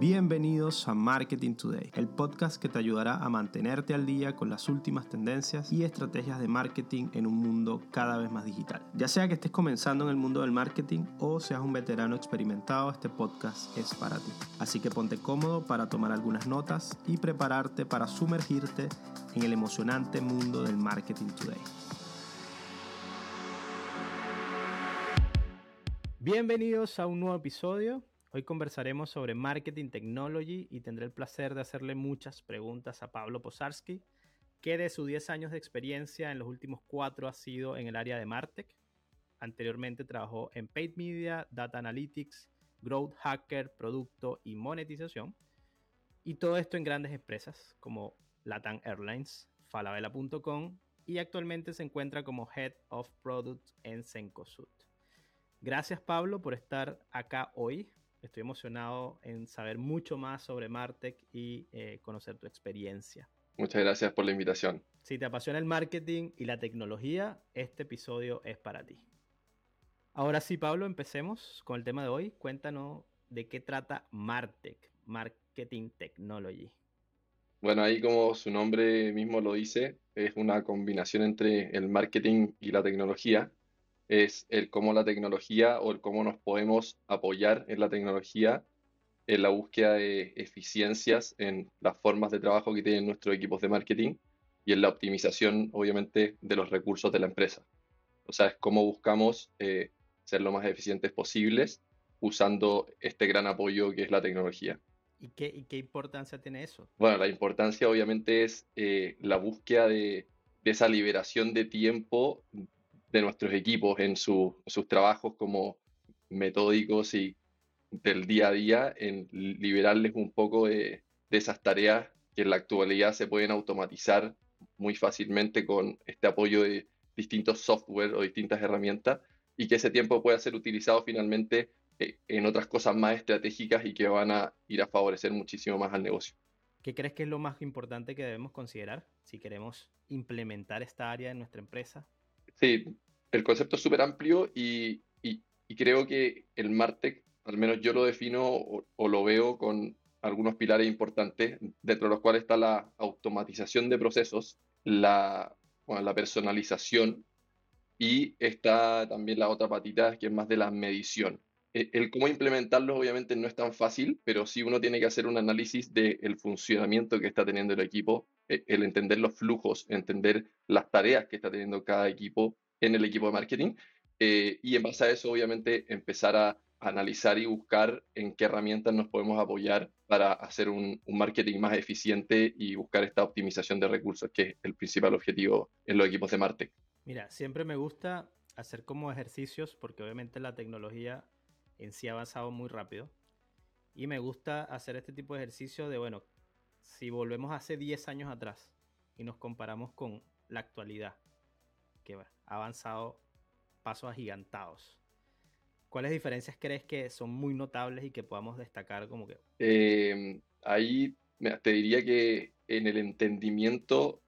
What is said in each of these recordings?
Bienvenidos a Marketing Today, el podcast que te ayudará a mantenerte al día con las últimas tendencias y estrategias de marketing en un mundo cada vez más digital. Ya sea que estés comenzando en el mundo del marketing o seas un veterano experimentado, este podcast es para ti. Así que ponte cómodo para tomar algunas notas y prepararte para sumergirte en el emocionante mundo del Marketing Today. Bienvenidos a un nuevo episodio Hoy conversaremos sobre Marketing Technology y tendré el placer de hacerle muchas preguntas a Pablo Posarski, que de sus 10 años de experiencia en los últimos 4 ha sido en el área de Martech. Anteriormente trabajó en Paid Media, Data Analytics, Growth Hacker, Producto y Monetización. Y todo esto en grandes empresas como Latam Airlines, Falabella.com y actualmente se encuentra como Head of Product en Cencosud. Gracias Pablo por estar acá hoy Estoy emocionado en saber mucho más sobre Martech y eh, conocer tu experiencia. Muchas gracias por la invitación. Si te apasiona el marketing y la tecnología, este episodio es para ti. Ahora sí, Pablo, empecemos con el tema de hoy. Cuéntanos de qué trata Martech, Marketing Technology. Bueno, ahí como su nombre mismo lo dice, es una combinación entre el marketing y la tecnología es el cómo la tecnología o el cómo nos podemos apoyar en la tecnología en la búsqueda de eficiencias en las formas de trabajo que tienen nuestros equipos de marketing y en la optimización, obviamente, de los recursos de la empresa. O sea, es cómo buscamos eh, ser lo más eficientes posibles usando este gran apoyo que es la tecnología. ¿Y qué, qué importancia tiene eso? Bueno, la importancia obviamente es eh, la búsqueda de, de, esa liberación de tiempo de nuestros equipos en sus trabajos como metódicos y del día a día, en liberarles un poco de, esas tareas que en la actualidad se pueden automatizar muy fácilmente con este apoyo de distintos software o distintas herramientas y que ese tiempo pueda ser utilizado finalmente eh, en otras cosas más estratégicas y que van a ir a favorecer muchísimo más al negocio. ¿Qué crees que es lo más importante que debemos considerar si queremos implementar esta área en nuestra empresa? Sí, el concepto es súper amplio y, creo que el Martech, al menos yo lo defino o, lo veo con algunos pilares importantes, dentro de los cuales está la automatización de procesos, la, la personalización y está también la otra patita que es más de la medición. E, el, cómo implementarlo obviamente no es tan fácil, pero sí uno tiene que hacer un análisis del funcionamiento que está teniendo el equipo, e, el entender los flujos, entender las tareas que está teniendo cada equipo en el equipo de marketing. Eh, y en base a eso, obviamente, empezar a analizar y buscar en qué herramientas nos podemos apoyar para hacer un, marketing más eficiente y buscar esta optimización de recursos, que es el principal objetivo en los equipos de Martech. Mira, siempre me gusta hacer como ejercicios, porque obviamente la tecnología en sí ha avanzado muy rápido. Y me gusta hacer este tipo de ejercicio de, bueno, si volvemos hace 10 años atrás y nos comparamos con la actualidad, que avanzado pasos agigantados. ¿Cuáles diferencias crees que son muy notables y que podamos destacar como que? Em, ahí te diría que en el entendimiento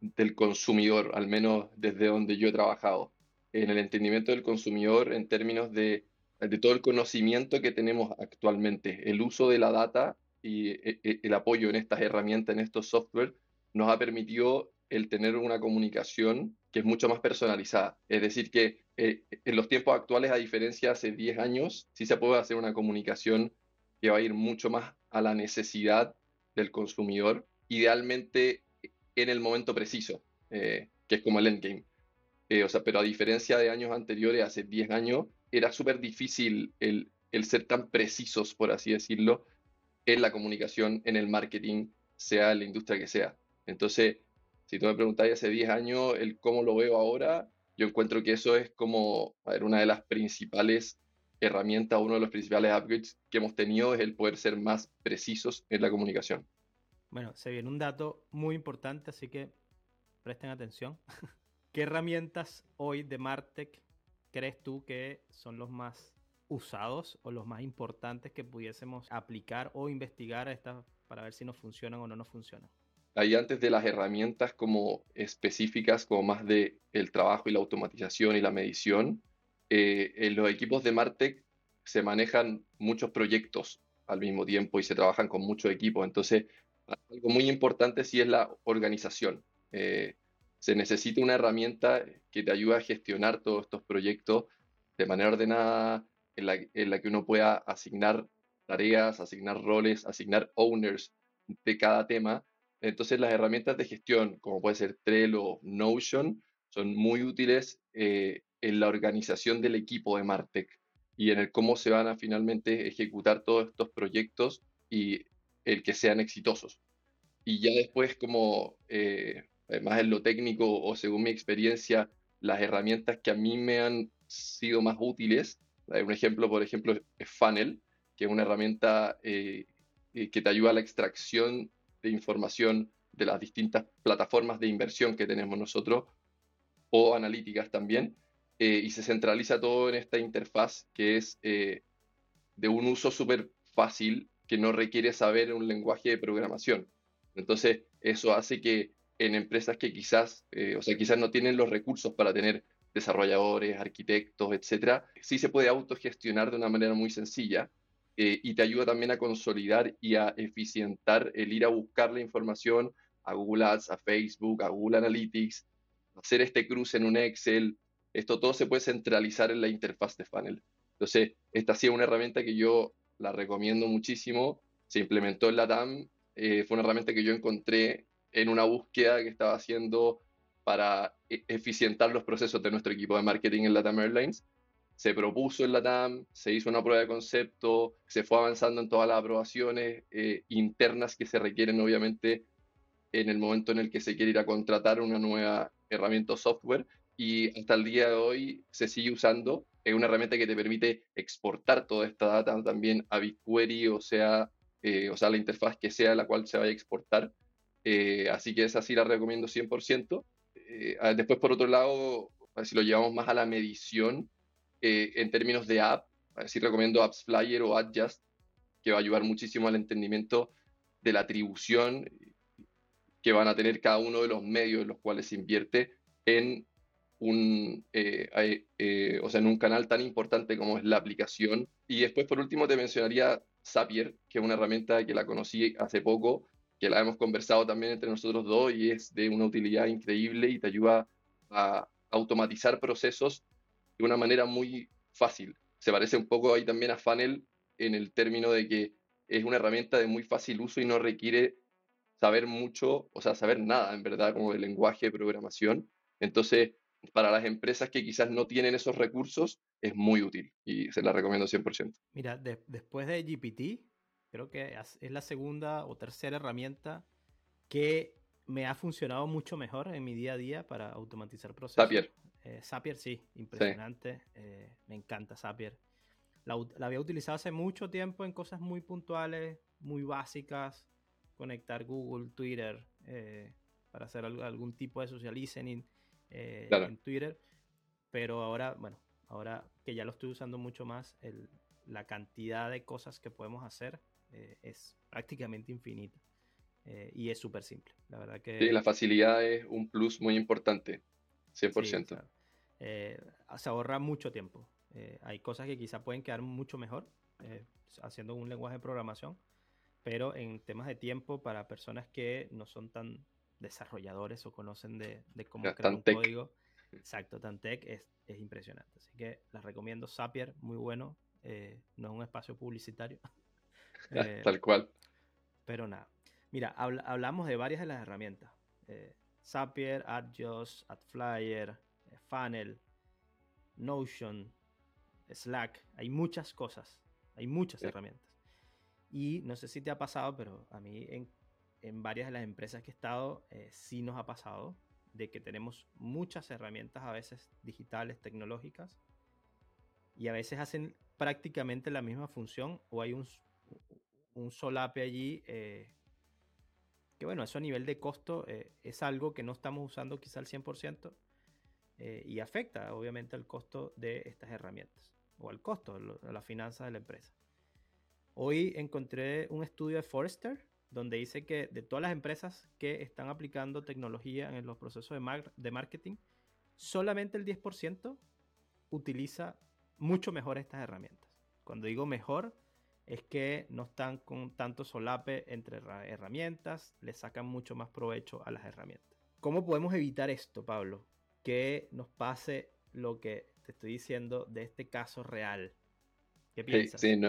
del consumidor, al menos desde donde yo he trabajado, en el entendimiento del consumidor en términos de, de todo el conocimiento que tenemos actualmente, el uso de la data y e, e, el apoyo en estas herramientas, en estos software, nos ha permitido el tener una comunicación que es mucho más personalizada. Es decir, que eh, en los tiempos actuales, a diferencia de hace 10 años, sí se puede hacer una comunicación que va a ir mucho más a la necesidad del consumidor, idealmente en el momento preciso, eh, que es como el endgame. Eh, o sea, pero a diferencia de años anteriores, hace 10 años, era súper difícil el, el ser tan precisos, por así decirlo, en la comunicación, en el marketing, sea la industria que sea. Entonces, si tú me preguntáis hace 10 años el cómo lo veo ahora, yo encuentro que eso es como una de las principales herramientas, uno de los principales upgrades que hemos tenido es el poder ser más precisos en la comunicación. Bueno, se viene un dato muy importante, así que presten atención. ¿Qué herramientas hoy de Martech crees tú que son los más usados o los más importantes que pudiésemos aplicar o investigar a para ver si nos funcionan o no nos funcionan? Ahí antes de las herramientas como específicas, como más de el trabajo y la automatización y la medición, eh, en los equipos de Martech se manejan muchos proyectos al mismo tiempo y se trabajan con muchos equipos. Entonces, algo muy importante sí es la organización. Eh, se necesita una herramienta que te ayude a gestionar todos estos proyectos de manera ordenada, en la, en la que uno pueda asignar tareas, asignar roles, asignar owners de cada tema. Entonces las herramientas de gestión, como puede ser Trello, Notion, son muy útiles eh, en la organización del equipo de Martech y en el cómo se van a finalmente ejecutar todos estos proyectos y el que sean exitosos. Y ya después, como eh, más en lo técnico o según mi experiencia, las herramientas que a mí me han sido más útiles, un ejemplo, por ejemplo, es Funnel, que es una herramienta eh, eh, que te ayuda a la extracción de información de las distintas plataformas de inversión que tenemos nosotros o analíticas también, eh, y se centraliza todo en esta interfaz que es de un uso súper fácil que no requiere saber un lenguaje de programación. Entonces, eso hace que en empresas que quizás, o sea, quizás no tienen los recursos para tener desarrolladores, arquitectos, etcétera, sí se puede autogestionar de una manera muy sencilla eh, y te ayuda también a consolidar y a eficientar el ir a buscar la información a Google Ads, a Facebook, a Google Analytics, hacer este cruce en un Excel. Esto todo se puede centralizar en la interfaz de funnel. Entonces, esta ha sido una herramienta que yo la recomiendo muchísimo. Se implementó en la TAM. Eh, fue una herramienta que yo encontré en una búsqueda que estaba haciendo para e-, eficientar los procesos de nuestro equipo de marketing en LATAM Airlines se propuso en la TAM, se hizo una prueba de concepto, se fue avanzando en todas las aprobaciones eh, internas que se requieren obviamente en el momento en el que se quiere ir a contratar una nueva herramienta o software y hasta el día de hoy se sigue usando. Es una herramienta que te permite exportar toda esta data también a BigQuery, o sea, eh, o sea, la interfaz que sea la cual se vaya a exportar. Eh, así que esa sí la recomiendo 100%. después, por otro lado, si lo llevamos más a la medición, eh, en términos de app, así recomiendo Apps Flyer o Adjust, que va a ayudar muchísimo al entendimiento de la atribución que van a tener cada uno de los medios en los cuales se invierte en un, eh, eh, o sea, en un canal tan importante como es la aplicación. Y después, por último, te mencionaría Zapier, que es una herramienta que la conocí hace poco, que la hemos conversado también entre nosotros dos y es de una utilidad increíble y te ayuda a automatizar procesos de una manera muy fácil. Se parece un poco ahí también a Funnel en el término de que es una herramienta de muy fácil uso y no requiere saber mucho, o sea, saber nada, en verdad, como el lenguaje de programación. Entonces, para las empresas que quizás no tienen esos recursos, es muy útil y se la recomiendo 100%. Mira, después de GPT, creo que es la segunda o tercera herramienta que me ha funcionado mucho mejor en mi día a día para automatizar procesos. Zapier. Eh, Zapier sí, impresionante. Eh, me encanta Zapier. La, había utilizado hace mucho tiempo en cosas muy puntuales, muy básicas. Conectar Google, Twitter, eh, para hacer algún tipo de social listening en Twitter. Pero ahora, bueno, ahora que ya lo estoy usando mucho más, la cantidad de cosas que podemos hacer es prácticamente infinita. y es súper simple. La verdad que. Sí, la facilidad es un plus muy importante. 100%. Eh, se ahorra mucho tiempo. Eh, hay cosas que quizá pueden quedar mucho mejor eh, haciendo un lenguaje de programación, pero en temas de tiempo para personas que no son tan desarrolladores o conocen de, cómo crear un código, exacto, tan tech, es, es, impresionante. Así que les recomiendo Zapier, muy bueno. no es un espacio publicitario. Tal cual. Pero nada. Mira, hablamos de varias de las herramientas. Zapier, AdJust, AdFlyer, Funnel, Notion, Slack. Hay muchas cosas, hay muchas herramientas. Y no sé si te ha pasado, pero a mí en, varias de las empresas que he estado, eh, sí nos ha pasado de que tenemos muchas herramientas a veces digitales, tecnológicas, y a veces hacen prácticamente la misma función o hay un, un solape allí eh, que bueno, eso a nivel de costo eh, es algo que no estamos usando quizá al 100% eh, y afecta obviamente al costo de estas herramientas o al costo de las finanzas de la empresa. Hoy encontré un estudio de Forrester donde dice que de todas las empresas que están aplicando tecnología en los procesos de, de marketing, solamente el 10% utiliza mucho mejor estas herramientas. Cuando digo mejor, es que no están con tanto solape entre herramientas, le sacan mucho más provecho a las herramientas. ¿Cómo podemos evitar esto, Pablo? Que nos pase lo que te estoy diciendo de este caso real. ¿Qué piensas? Sí,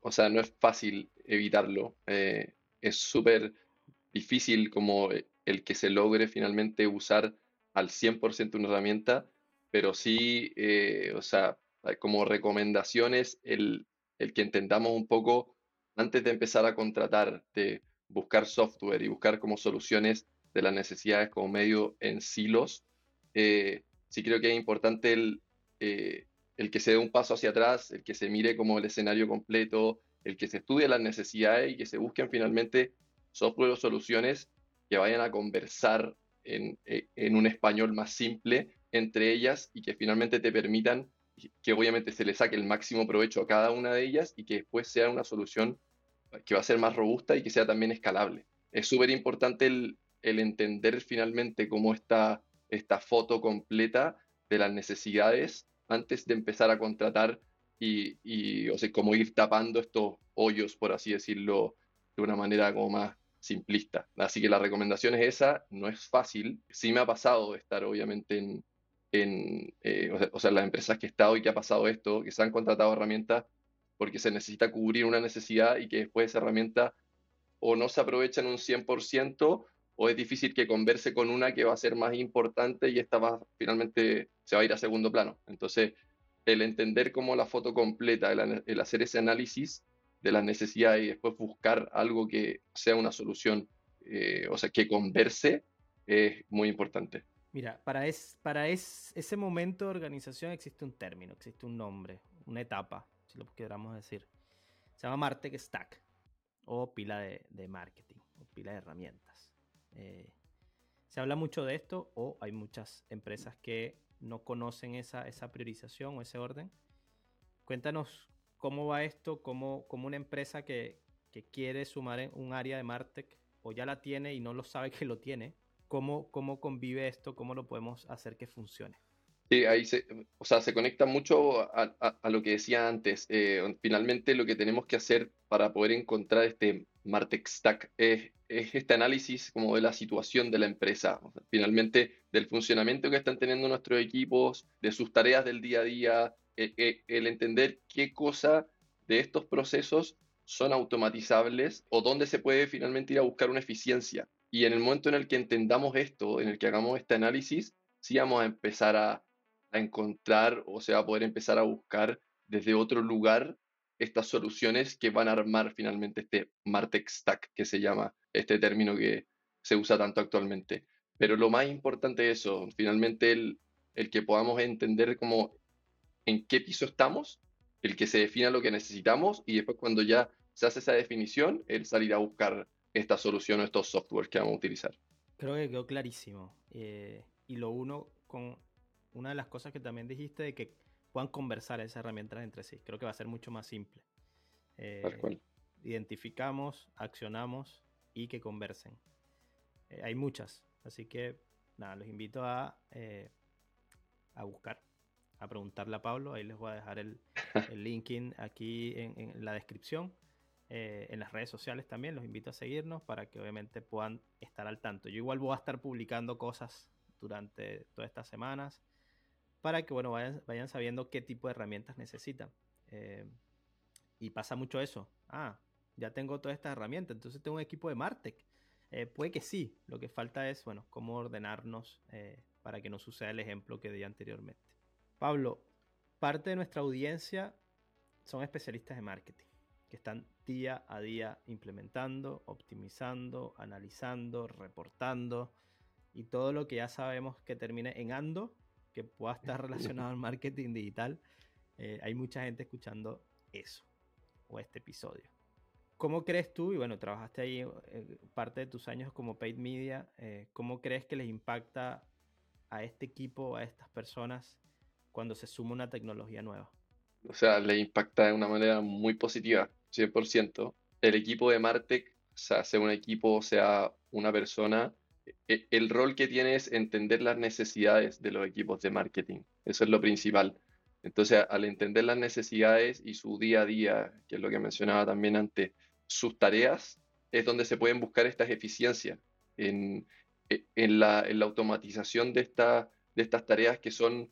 o sea, no es fácil evitarlo. Eh, es súper difícil como el que se logre finalmente usar al 100% una herramienta, pero sí, eh, o sea, como recomendaciones, el, el que intentamos un poco, antes de empezar a contratar, de buscar software y buscar como soluciones de las necesidades como medio en silos, eh, sí creo que es importante el, eh, el que se dé un paso hacia atrás, el que se mire como el escenario completo, el que se estudie las necesidades y que se busquen finalmente software o soluciones que vayan a conversar en, eh, en un español más simple entre ellas y que finalmente te permitan que obviamente se le saque el máximo provecho a cada una de ellas y que después sea una solución que va a ser más robusta y que sea también escalable. Es súper importante el, entender finalmente cómo está esta foto completa de las necesidades antes de empezar a contratar y, y o sea, como ir tapando estos hoyos, por así decirlo, de una manera como más simplista. Así que la recomendación es esa, no es fácil. Sí me ha pasado estar obviamente en, en, eh, o, sea, las empresas que he estado y que ha pasado esto, que se han contratado herramientas porque se necesita cubrir una necesidad y que después esa herramienta o no se aprovecha en un 100% o es difícil que converse con una que va a ser más importante y esta va finalmente se va a ir a segundo plano. Entonces, el entender como la foto completa, el, hacer ese análisis de las necesidades y después buscar algo que sea una solución, eh, o sea, que converse, es muy importante. Mira, para, es, para ese momento de organización existe un término, existe un nombre, una etapa, si lo queramos decir. Se llama Martech Stack o pila de, marketing o pila de herramientas. Eh, se habla mucho de esto o hay muchas empresas que no conocen esa, esa priorización o ese orden. Cuéntanos cómo va esto, cómo, una empresa que, que quiere sumar en un área de Martech o ya la tiene y no lo sabe que lo tiene, ¿Cómo, cómo convive esto? ¿Cómo lo podemos hacer que funcione? Sí, ahí se, o sea, se conecta mucho a, a, lo que decía antes. Eh, finalmente lo que tenemos que hacer para poder encontrar este Martech Stack es, es, este análisis como de la situación de la empresa, finalmente del funcionamiento que están teniendo nuestros equipos, de sus tareas del día a día, eh, eh, el entender qué cosa de estos procesos son automatizables o dónde se puede finalmente ir a buscar una eficiencia. Y en el momento en el que entendamos esto, en el que hagamos este análisis, sí vamos a empezar a, encontrar o se va a poder empezar a buscar desde otro lugar estas soluciones que van a armar finalmente este Martech Stack, que se llama este término que se usa tanto actualmente. Pero lo más importante es eso, finalmente el, el que podamos entender como en qué piso estamos, el que se defina lo que necesitamos y después cuando ya se hace esa definición, el salir a buscar esta solución o estos softwares que vamos a utilizar. Creo que quedó clarísimo. Eh, y lo uno con una de las cosas que también dijiste de que puedan conversar esas herramientas entre sí. Creo que va a ser mucho más simple. Eh, identificamos, accionamos y que conversen. Eh, hay muchas, así que nada, los invito a, a buscar, a preguntarle a Pablo. Ahí les voy a dejar el, el link aquí en la descripción eh, en las redes sociales también. Los invito a seguirnos para que obviamente puedan estar al tanto. Yo igual voy a estar publicando cosas durante todas estas semanas para que bueno, vayan, vayan sabiendo qué tipo de herramientas necesitan. Eh, y pasa mucho eso. Ah, ya tengo todas estas herramientas, entonces tengo un equipo de Martech. Eh, puede que sí, lo que falta es, bueno, cómo ordenarnos para que no suceda el ejemplo que di anteriormente. Pablo, parte de nuestra audiencia son especialistas de marketing que están día a día implementando, optimizando, analizando, reportando y todo lo que ya sabemos que termine en ando, que pueda estar relacionado al marketing digital. Eh, hay mucha gente escuchando eso o este episodio. ¿Cómo crees tú, y bueno, trabajaste ahí eh, parte de tus años como paid media, eh, ¿cómo crees que les impacta a este equipo, a estas personas, cuando se suma una tecnología nueva? O sea, les impacta de una manera muy positiva. 100%. El equipo de Martech, o sea, sea un equipo, sea una persona, e, el rol que tiene es entender las necesidades de los equipos de marketing. Eso es lo principal. Entonces, al entender las necesidades y su día a día, que es lo que mencionaba también antes, sus tareas, es donde se pueden buscar estas eficiencias en, e, la, automatización de, de estas tareas que son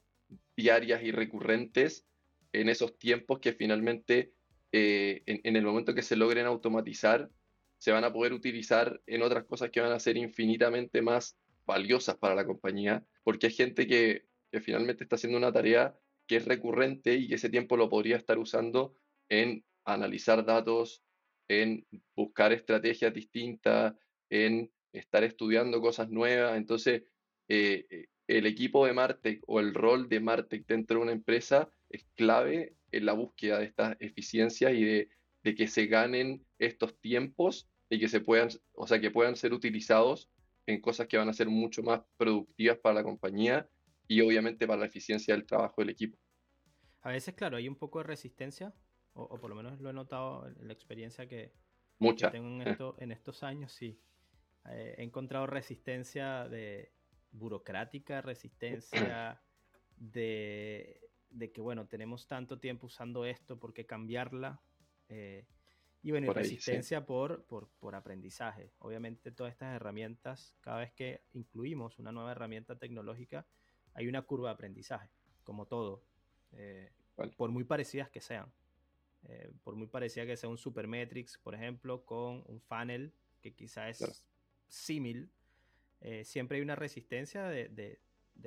diarias y recurrentes en esos tiempos que finalmente eh, en, el momento que se logren automatizar, se van a poder utilizar en otras cosas que van a ser infinitamente más valiosas para la compañía, porque hay gente que, finalmente está haciendo una tarea que es recurrente y que ese tiempo lo podría estar usando en analizar datos, en buscar estrategias distintas, en estar estudiando cosas nuevas. Entonces, eh, eh, el equipo de Martech o el rol de Martech dentro de una empresa es clave en la búsqueda de estas eficiencias y de, que se ganen estos tiempos y que se puedan, o sea, que puedan ser utilizados en cosas que van a ser mucho más productivas para la compañía y obviamente para la eficiencia del trabajo del equipo. A veces, claro, hay un poco de resistencia, o, por lo menos lo he notado en la experiencia que, tengo en, esto, en, estos años, sí. Eh, he encontrado resistencia de burocrática, resistencia de de que, bueno, tenemos tanto tiempo usando esto, ¿por qué cambiarla? Eh, y bueno, y resistencia por, por, aprendizaje. Obviamente todas estas herramientas, cada vez que incluimos una nueva herramienta tecnológica, hay una curva de aprendizaje, como todo, eh, por muy parecidas que sean. Eh, por muy parecida que sea un Supermetrics, por ejemplo, con un funnel que quizá es símil, siempre hay una resistencia de, de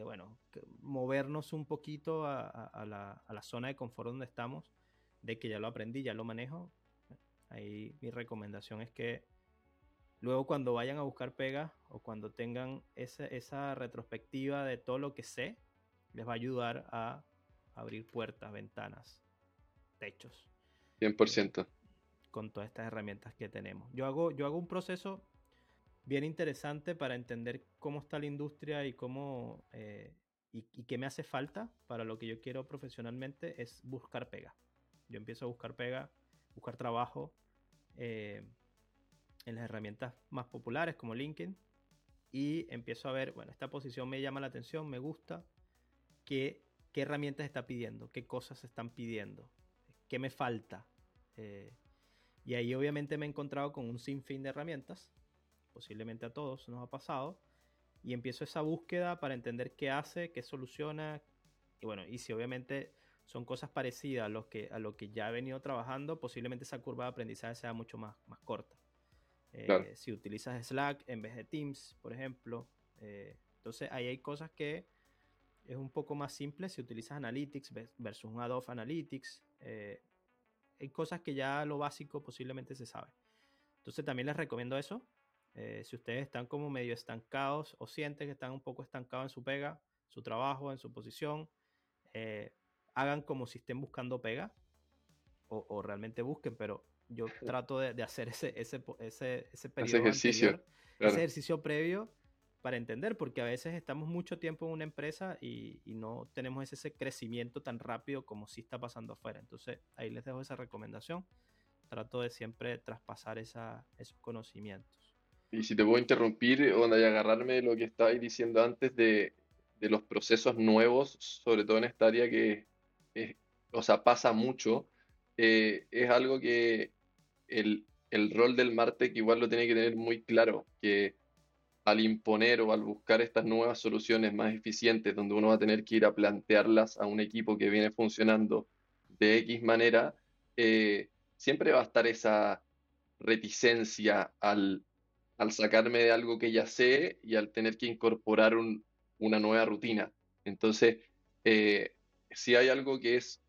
bueno, movernos un poquito a, la, zona de confort donde estamos, de que ya lo aprendí, ya lo manejo. Ahí mi recomendación es que luego cuando vayan a buscar pega o cuando tengan esa, esa retrospectiva de todo lo que sé, les va a ayudar a abrir puertas, ventanas, techos. 100%. Con todas estas herramientas que tenemos. Yo hago, yo hago un proceso bien interesante para entender cómo está la industria y cómo eh, y, qué me hace falta para lo que yo quiero profesionalmente es buscar pega. Yo empiezo a buscar pega, buscar trabajo eh, en las herramientas más populares como LinkedIn y empiezo a ver, bueno, esta posición me llama la atención, me gusta, qué, qué herramientas está pidiendo, qué cosas están pidiendo, qué me falta. Eh, y ahí obviamente me he encontrado con un sinfín de herramientas posiblemente a todos nos ha pasado, y empiezo esa búsqueda para entender qué hace, qué soluciona, y bueno, y si obviamente son cosas parecidas a lo que, a lo que ya he venido trabajando, posiblemente esa curva de aprendizaje sea mucho más, más corta. Eh, si utilizas Slack en vez de Teams, por ejemplo, eh, entonces ahí hay cosas que es un poco más simple si utilizas Analytics versus un Adobe Analytics. Eh, hay cosas que ya lo básico posiblemente se sabe. Entonces también les recomiendo eso. Eh, si ustedes están como medio estancados o sienten que están un poco estancados en su pega, su trabajo, en su posición, eh, hagan como si estén buscando pega o, realmente busquen, pero yo trato de, hacer ese, ese, ese, ese periodo ejercicio, ese ejercicio previo para entender, porque a veces estamos mucho tiempo en una empresa y, no tenemos ese, crecimiento tan rápido como si está pasando afuera. Entonces, ahí les dejo esa recomendación. Trato de siempre traspasar esa, esos conocimientos. Y si te puedo interrumpir, onda, y agarrarme lo que estabais diciendo antes de, los procesos nuevos, sobre todo en esta área que, o sea, pasa mucho, eh, es algo que el, rol del Martech igual lo tiene que tener muy claro, que al imponer o al buscar estas nuevas soluciones más eficientes, donde uno va a tener que ir a plantearlas a un equipo que viene funcionando de X manera, eh, siempre va a estar esa reticencia al al sacarme de algo que ya sé y al tener que incorporar una nueva rutina. Entonces, eh, si hay algo que es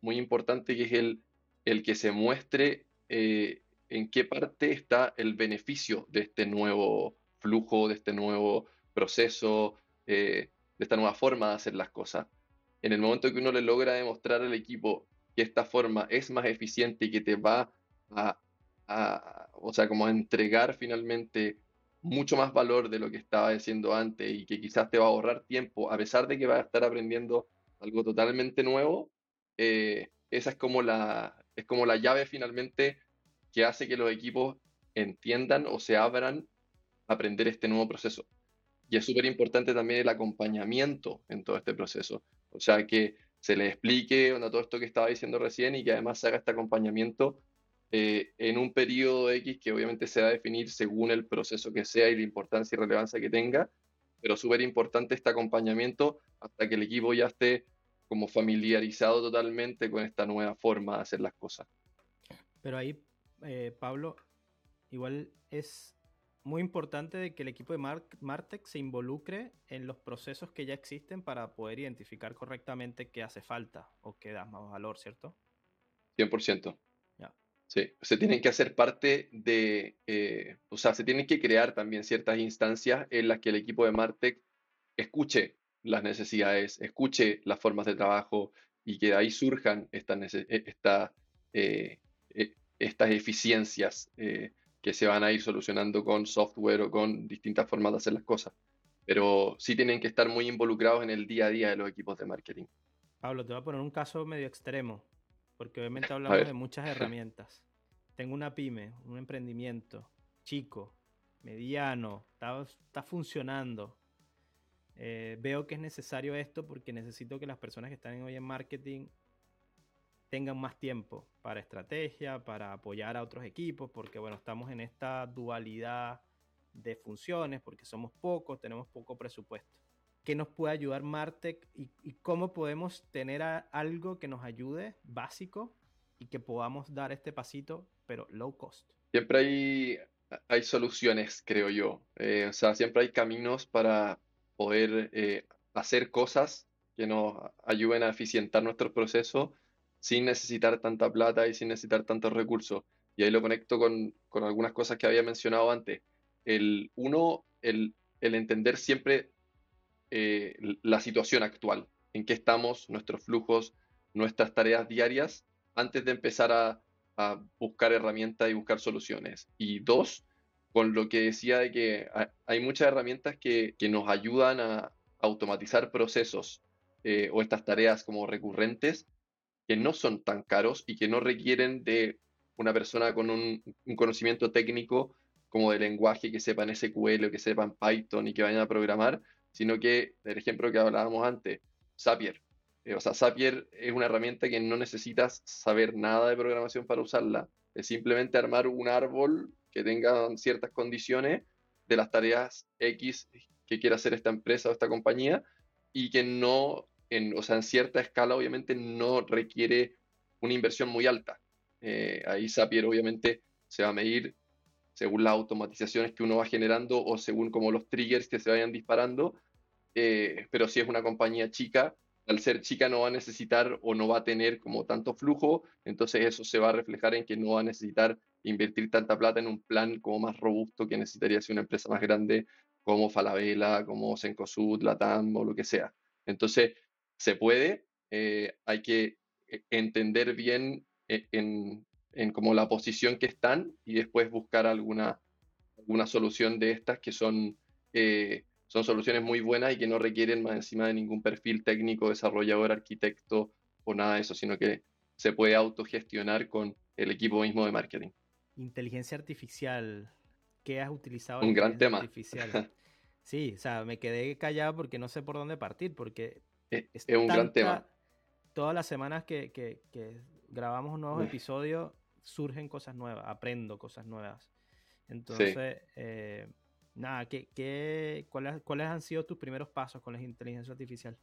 muy importante, que es el, el que se muestre eh, en qué parte está el beneficio de este nuevo flujo, de este nuevo proceso, eh, de esta nueva forma de hacer las cosas. En el momento que uno le logra demostrar al equipo que esta forma es más eficiente y que te va a o sea, como a entregar finalmente mucho más valor de lo que estaba haciendo antes y que quizás te va a ahorrar tiempo, a pesar de que vas a estar aprendiendo algo totalmente nuevo, eh, esa es como, la, es como la llave finalmente que hace que los equipos entiendan o se abran a aprender este nuevo proceso. Y es súper importante también el acompañamiento en todo este proceso. O sea, que se les explique todo esto que estaba diciendo recién y que además se haga este acompañamiento eh, en un periodo X que obviamente se va a definir según el proceso que sea y la importancia y relevancia que tenga, pero súper importante este acompañamiento hasta que el equipo ya esté como familiarizado totalmente con esta nueva forma de hacer las cosas. Pero ahí, eh, Pablo, igual es muy importante de que el equipo de Martech se involucre en los procesos que ya existen para poder identificar correctamente qué hace falta o qué da más valor, ¿cierto? 100%. Sí, se tienen que hacer parte de, eh, o sea, se tienen que crear también ciertas instancias en las que el equipo de Martech escuche las necesidades, escuche las formas de trabajo y que de ahí surjan estas, eh, eh, estas eficiencias que se van a ir solucionando con software o con distintas formas de hacer las cosas. Pero sí tienen que estar muy involucrados en el día a día de los equipos de marketing. Pablo, te voy a poner un caso medio extremo, porque obviamente hablamos de muchas herramientas. Tengo una pyme, un emprendimiento chico, mediano, está, funcionando. Eh, veo que es necesario esto porque necesito que las personas que están hoy en marketing tengan más tiempo para estrategia, para apoyar a otros equipos, porque bueno, estamos en esta dualidad de funciones, porque somos pocos, tenemos poco presupuesto. ¿Qué nos puede ayudar Martech y, cómo podemos tener algo que nos ayude básico y que podamos dar este pasito, pero low cost? Siempre hay, hay soluciones, creo yo. Eh, o sea, siempre hay caminos para poder eh, hacer cosas que nos ayuden a eficientar nuestro proceso sin necesitar tanta plata y sin necesitar tantos recursos. Y ahí lo conecto con, algunas cosas que había mencionado antes. El uno, el, entender siempre eh, la situación actual, en qué estamos, nuestros flujos, nuestras tareas diarias, antes de empezar a, buscar herramientas y buscar soluciones. Y dos, con lo que decía de que hay muchas herramientas que, nos ayudan a automatizar procesos eh, o estas tareas como recurrentes que no son tan caros y que no requieren de una persona con un, conocimiento técnico como de lenguaje que sepan SQL o que sepan Python y que vayan a programar, sino que el ejemplo que hablábamos antes, Zapier. Eh, o sea, Zapier es una herramienta que no necesitas saber nada de programación para usarla. Es simplemente armar un árbol que tenga ciertas condiciones de las tareas X que quiera hacer esta empresa o esta compañía y que no en, o sea, en cierta escala obviamente no requiere una inversión muy alta. Eh, ahí Zapier obviamente se va a medir según las automatizaciones que uno va generando o según como los triggers que se vayan disparando, eh, pero si es una compañía chica, al ser chica no va a necesitar o no va a tener como tanto flujo, entonces eso se va a reflejar en que no va a necesitar invertir tanta plata en un plan como más robusto que necesitaría ser una empresa más grande como Falabella, como Sencosud, Latam o lo que sea. Entonces, se puede, eh, hay que eh, entender bien en, en, como la posición que están y después buscar alguna, alguna solución de estas que son, son soluciones muy buenas y que no requieren más encima de ningún perfil técnico, desarrollador, arquitecto o nada de eso, sino que se puede autogestionar con el equipo mismo de marketing. Inteligencia artificial, ¿qué has utilizado? Un gran tema. Artificial? Sí, o sea, me quedé callado porque no sé por dónde partir, porque es, un gran tema. Todas las semanas que, grabamos nuevos episodios surgen cosas nuevas, aprendo cosas nuevas. Entonces, eh, nada, ¿qué, cuáles, ¿cuáles han sido tus primeros pasos con la inteligencia artificial?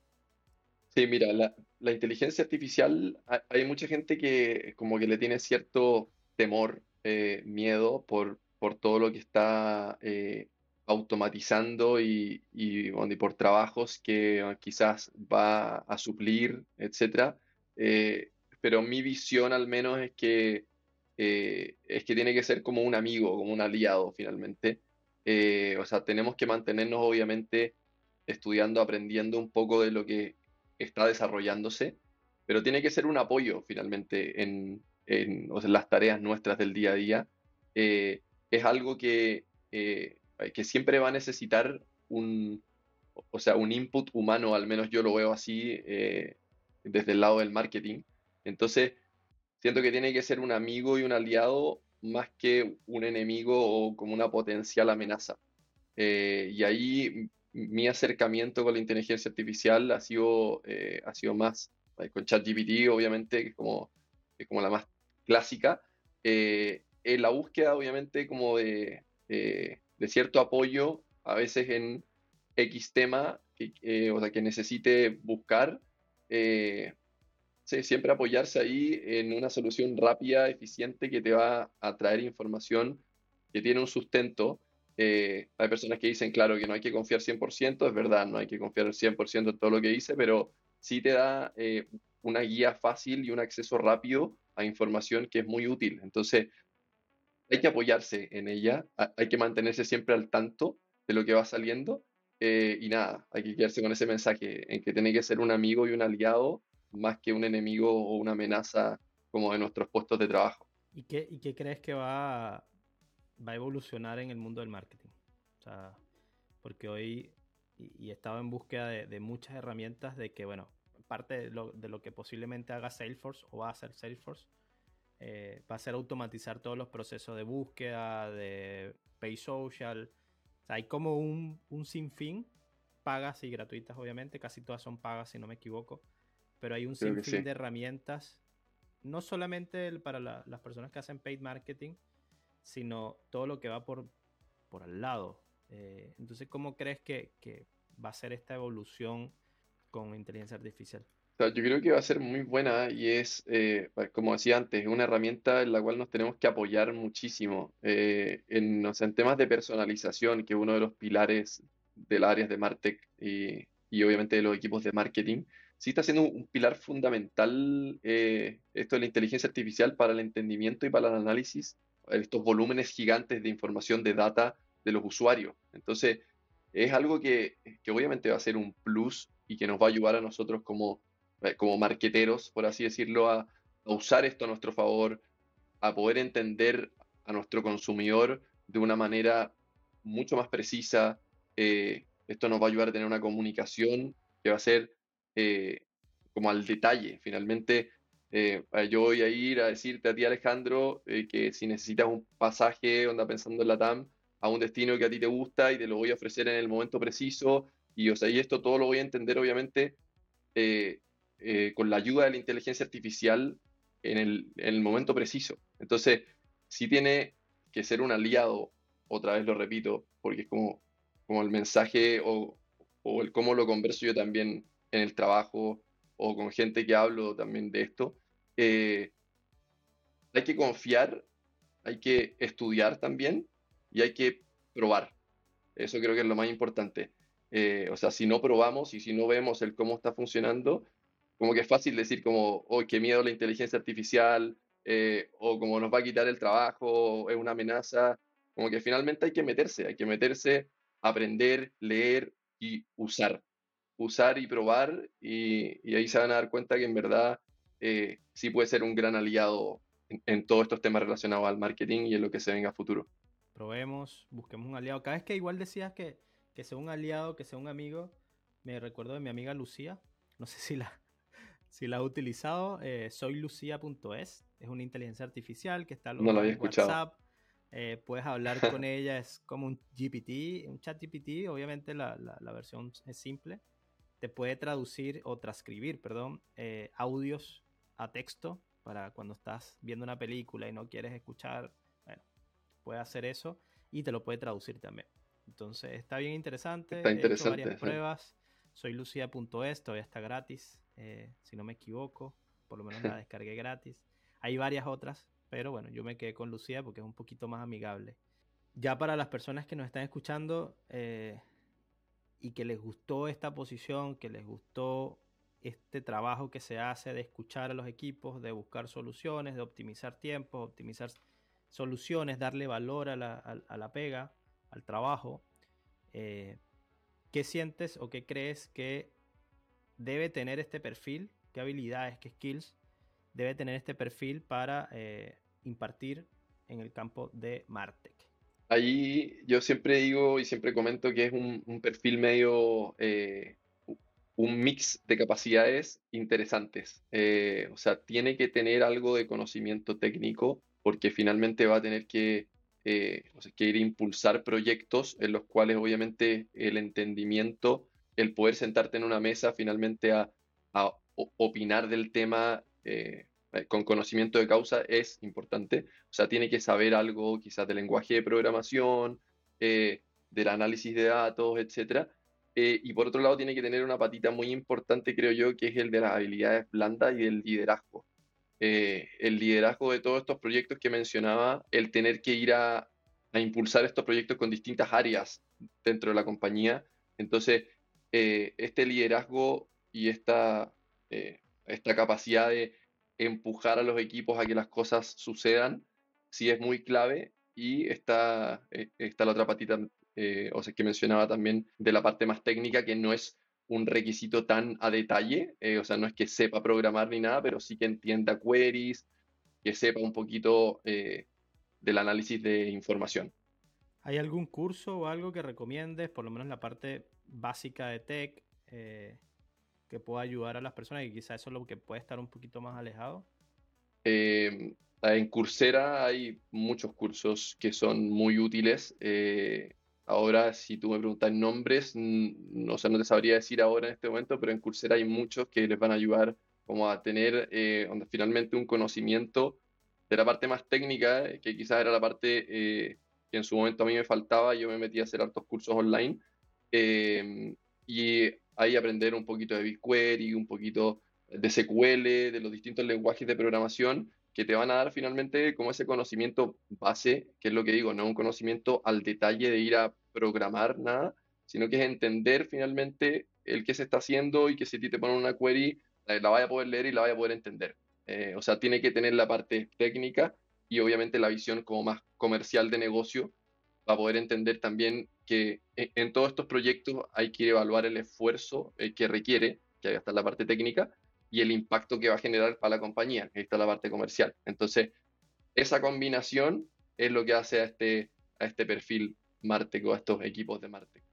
Sí, mira, la, inteligencia artificial, hay, mucha gente que como que le tiene cierto temor, eh, miedo por, por todo lo que está eh, automatizando y, y, por trabajos que ah, quizás va a suplir, etc. Eh, pero mi visión al menos es que, eh, es que tiene que ser como un amigo, como un aliado finalmente. Eh, o sea, tenemos que mantenernos obviamente estudiando, aprendiendo un poco de lo que está desarrollándose, pero tiene que ser un apoyo finalmente en, las tareas nuestras del día a día. es algo que eh, que siempre va a necesitar un, o sea, un input humano, al menos yo lo veo así eh, desde el lado del marketing. Entonces, siento que tiene que ser un amigo y un aliado más que un enemigo o como una potencial amenaza. Eh, y ahí mi acercamiento con la inteligencia artificial ha sido, ha sido más con ChatGPT, obviamente, que es como, es como la más clásica, en la búsqueda, obviamente, como de, de cierto apoyo, a veces en X tema, o sea, que necesite buscar, siempre apoyarse ahí en una solución rápida, eficiente, que te va a traer información que tiene un sustento. Eh, hay personas que dicen, claro, que no hay que confiar 100%, es verdad, no hay que confiar 100% en todo lo que dice, pero sí te da eh, una guía fácil y un acceso rápido a información que es muy útil. Entonces, hay que apoyarse en ella, hay que mantenerse siempre al tanto de lo que va saliendo. Eh, y nada, hay que quedarse con ese mensaje en que tiene que ser un amigo y un aliado más que un enemigo o una amenaza como de nuestros puestos de trabajo. ¿Y qué, y qué crees que va, va a evolucionar en el mundo del marketing? O sea, porque hoy, y, he estado en búsqueda de, muchas herramientas de que, bueno, parte de lo, de lo, que posiblemente haga Salesforce o va a hacer Salesforce, eh, va a ser automatizar todos los procesos de búsqueda, de pay social. O sea, hay como un, un sinfín, pagas y gratuitas, obviamente, casi todas son pagas, si no me equivoco pero hay un sinfín de herramientas, no solamente para las personas que hacen paid marketing, sino todo lo que va por, por al lado. Eh, entonces, ¿cómo crees que, va a ser esta evolución con inteligencia artificial? yo creo que va a ser muy buena y es, eh, como decía antes, una herramienta en la cual nos tenemos que apoyar muchísimo eh, en, en, temas de personalización, que es uno de los pilares del área de Martech y, y obviamente de los equipos de marketing sí está siendo un pilar fundamental eh, esto de la inteligencia artificial para el entendimiento y para el análisis estos volúmenes gigantes de información, de data de los usuarios. Entonces, es algo que, obviamente va a ser un plus y que nos va a ayudar a nosotros como, eh, como marqueteros, por así decirlo, a, usar esto a nuestro favor, a poder entender a nuestro consumidor de una manera mucho más precisa. Eh, esto nos va a ayudar a tener una comunicación que va a ser eh, como al detalle. Finalmente, eh, yo voy a ir a decirte a ti, Alejandro, eh, que si necesitas un pasaje, onda pensando en la TAM, a un destino que a ti te gusta y te lo voy a ofrecer en el momento preciso. Y, o sea, y esto todo lo voy a entender, obviamente, con la ayuda de la inteligencia artificial en el, en el momento preciso. Entonces, si tiene que ser un aliado, otra vez lo repito, porque es como, como el mensaje o, o el cómo lo converso yo también en el trabajo o con gente que hablo también de esto, eh, hay que confiar, hay que estudiar también y hay que probar. Eso creo que es lo más importante. Eh, o sea, si no probamos y si no vemos el cómo está funcionando, como que es fácil decir como, oh, qué miedo la inteligencia artificial, eh, o como nos va a quitar el trabajo, es una amenaza. Como que finalmente hay que meterse, hay que meterse, aprender, leer y usar usar y probar y, ahí se van a dar cuenta que en verdad eh, sí puede ser un gran aliado en, todos estos temas relacionados al marketing y en lo que se venga a futuro. Probemos, busquemos un aliado. Cada vez que igual decías que, que sea un aliado, que sea un amigo, me recuerdo de mi amiga Lucía, no sé si la, si la ha utilizado, eh, soylucia.es, es una inteligencia artificial que está no lo escuchado. WhatsApp. Eh, puedes hablar con ella, es como un GPT, un chat GPT, obviamente la, la, la versión es simple, te puede traducir o transcribir, perdón, eh, audios a texto para cuando estás viendo una película y no quieres escuchar, bueno, puede hacer eso y te lo puede traducir también. Entonces está bien interesante. Está interesante. He varias pruebas. Soy lucia.es, todavía está gratis, eh, si no me equivoco. Por lo menos la descargué gratis. Hay varias otras, pero bueno, yo me quedé con Lucía porque es un poquito más amigable. Ya para las personas que nos están escuchando, eh, y que les gustó esta posición, que les gustó este trabajo que se hace de escuchar a los equipos, de buscar soluciones, de optimizar tiempos, optimizar soluciones, darle valor a la, pega, al trabajo. Eh, ¿Qué sientes o qué crees que debe tener este perfil? ¿Qué habilidades, qué skills debe tener este perfil para eh, impartir en el campo de Martech? Ahí yo siempre digo y siempre comento que es un, perfil medio, eh, un mix de capacidades interesantes. Eh, o sea, tiene que tener algo de conocimiento técnico porque finalmente va a tener que, eh, que ir a impulsar proyectos en los cuales obviamente el entendimiento, el poder sentarte en una mesa finalmente a, opinar del tema con conocimiento de causa es importante. O sea, tiene que saber algo quizás del lenguaje de programación, eh, del análisis de datos, etc. y por otro lado, tiene que tener una patita muy importante, creo yo, que es el de las habilidades blandas y del liderazgo. el liderazgo de todos estos proyectos que mencionaba, el tener que ir a, a impulsar estos proyectos con distintas áreas dentro de la compañía. Entonces, eh, este liderazgo y esta, eh, esta capacidad de empujar a los equipos a que las cosas sucedan, sí es muy clave. Y está, eh, está la otra patita, o sea, que mencionaba también de la parte más técnica, que no es un requisito tan a detalle, o sea, no es que sepa programar ni nada, pero sí que entienda queries, que sepa un poquito del análisis de información. ¿Hay algún curso o algo que recomiendes, por lo menos la parte básica de tech, eh, que pueda ayudar a las personas y quizás eso es lo que puede estar un poquito más alejado? Em, en Coursera hay muchos cursos que son muy útiles. Eh, ahora, si tú me preguntas nombres, no, no te sabría decir ahora en este momento, pero en Coursera hay muchos que les van a ayudar como a tener eh, finalmente un conocimiento de la parte más técnica, que quizás era la parte que en su momento a mí me faltaba, yo me metí a hacer hartos cursos online y ahí aprender un poquito de BigQuery, un poquito de SQL, de los distintos lenguajes de programación que te van a dar finalmente como ese conocimiento base, que es lo que digo, no un conocimiento al detalle de ir a programar nada, sino que es entender finalmente el que se está haciendo y que si a ti te ponen una query, la vaya a poder leer y la vaya a poder entender. Eh, o sea, tiene que tener la parte técnica y obviamente la visión como más comercial de negocio para poder entender también que e, en todos estos proyectos hay que evaluar el esfuerzo eh, que requiere, que ahí está la parte técnica, y el impacto que va a generar para la compañía, que ahí está la parte comercial. Entonces, esa combinación es lo que hace a este, a este perfil Martec o a estos equipos de Martec.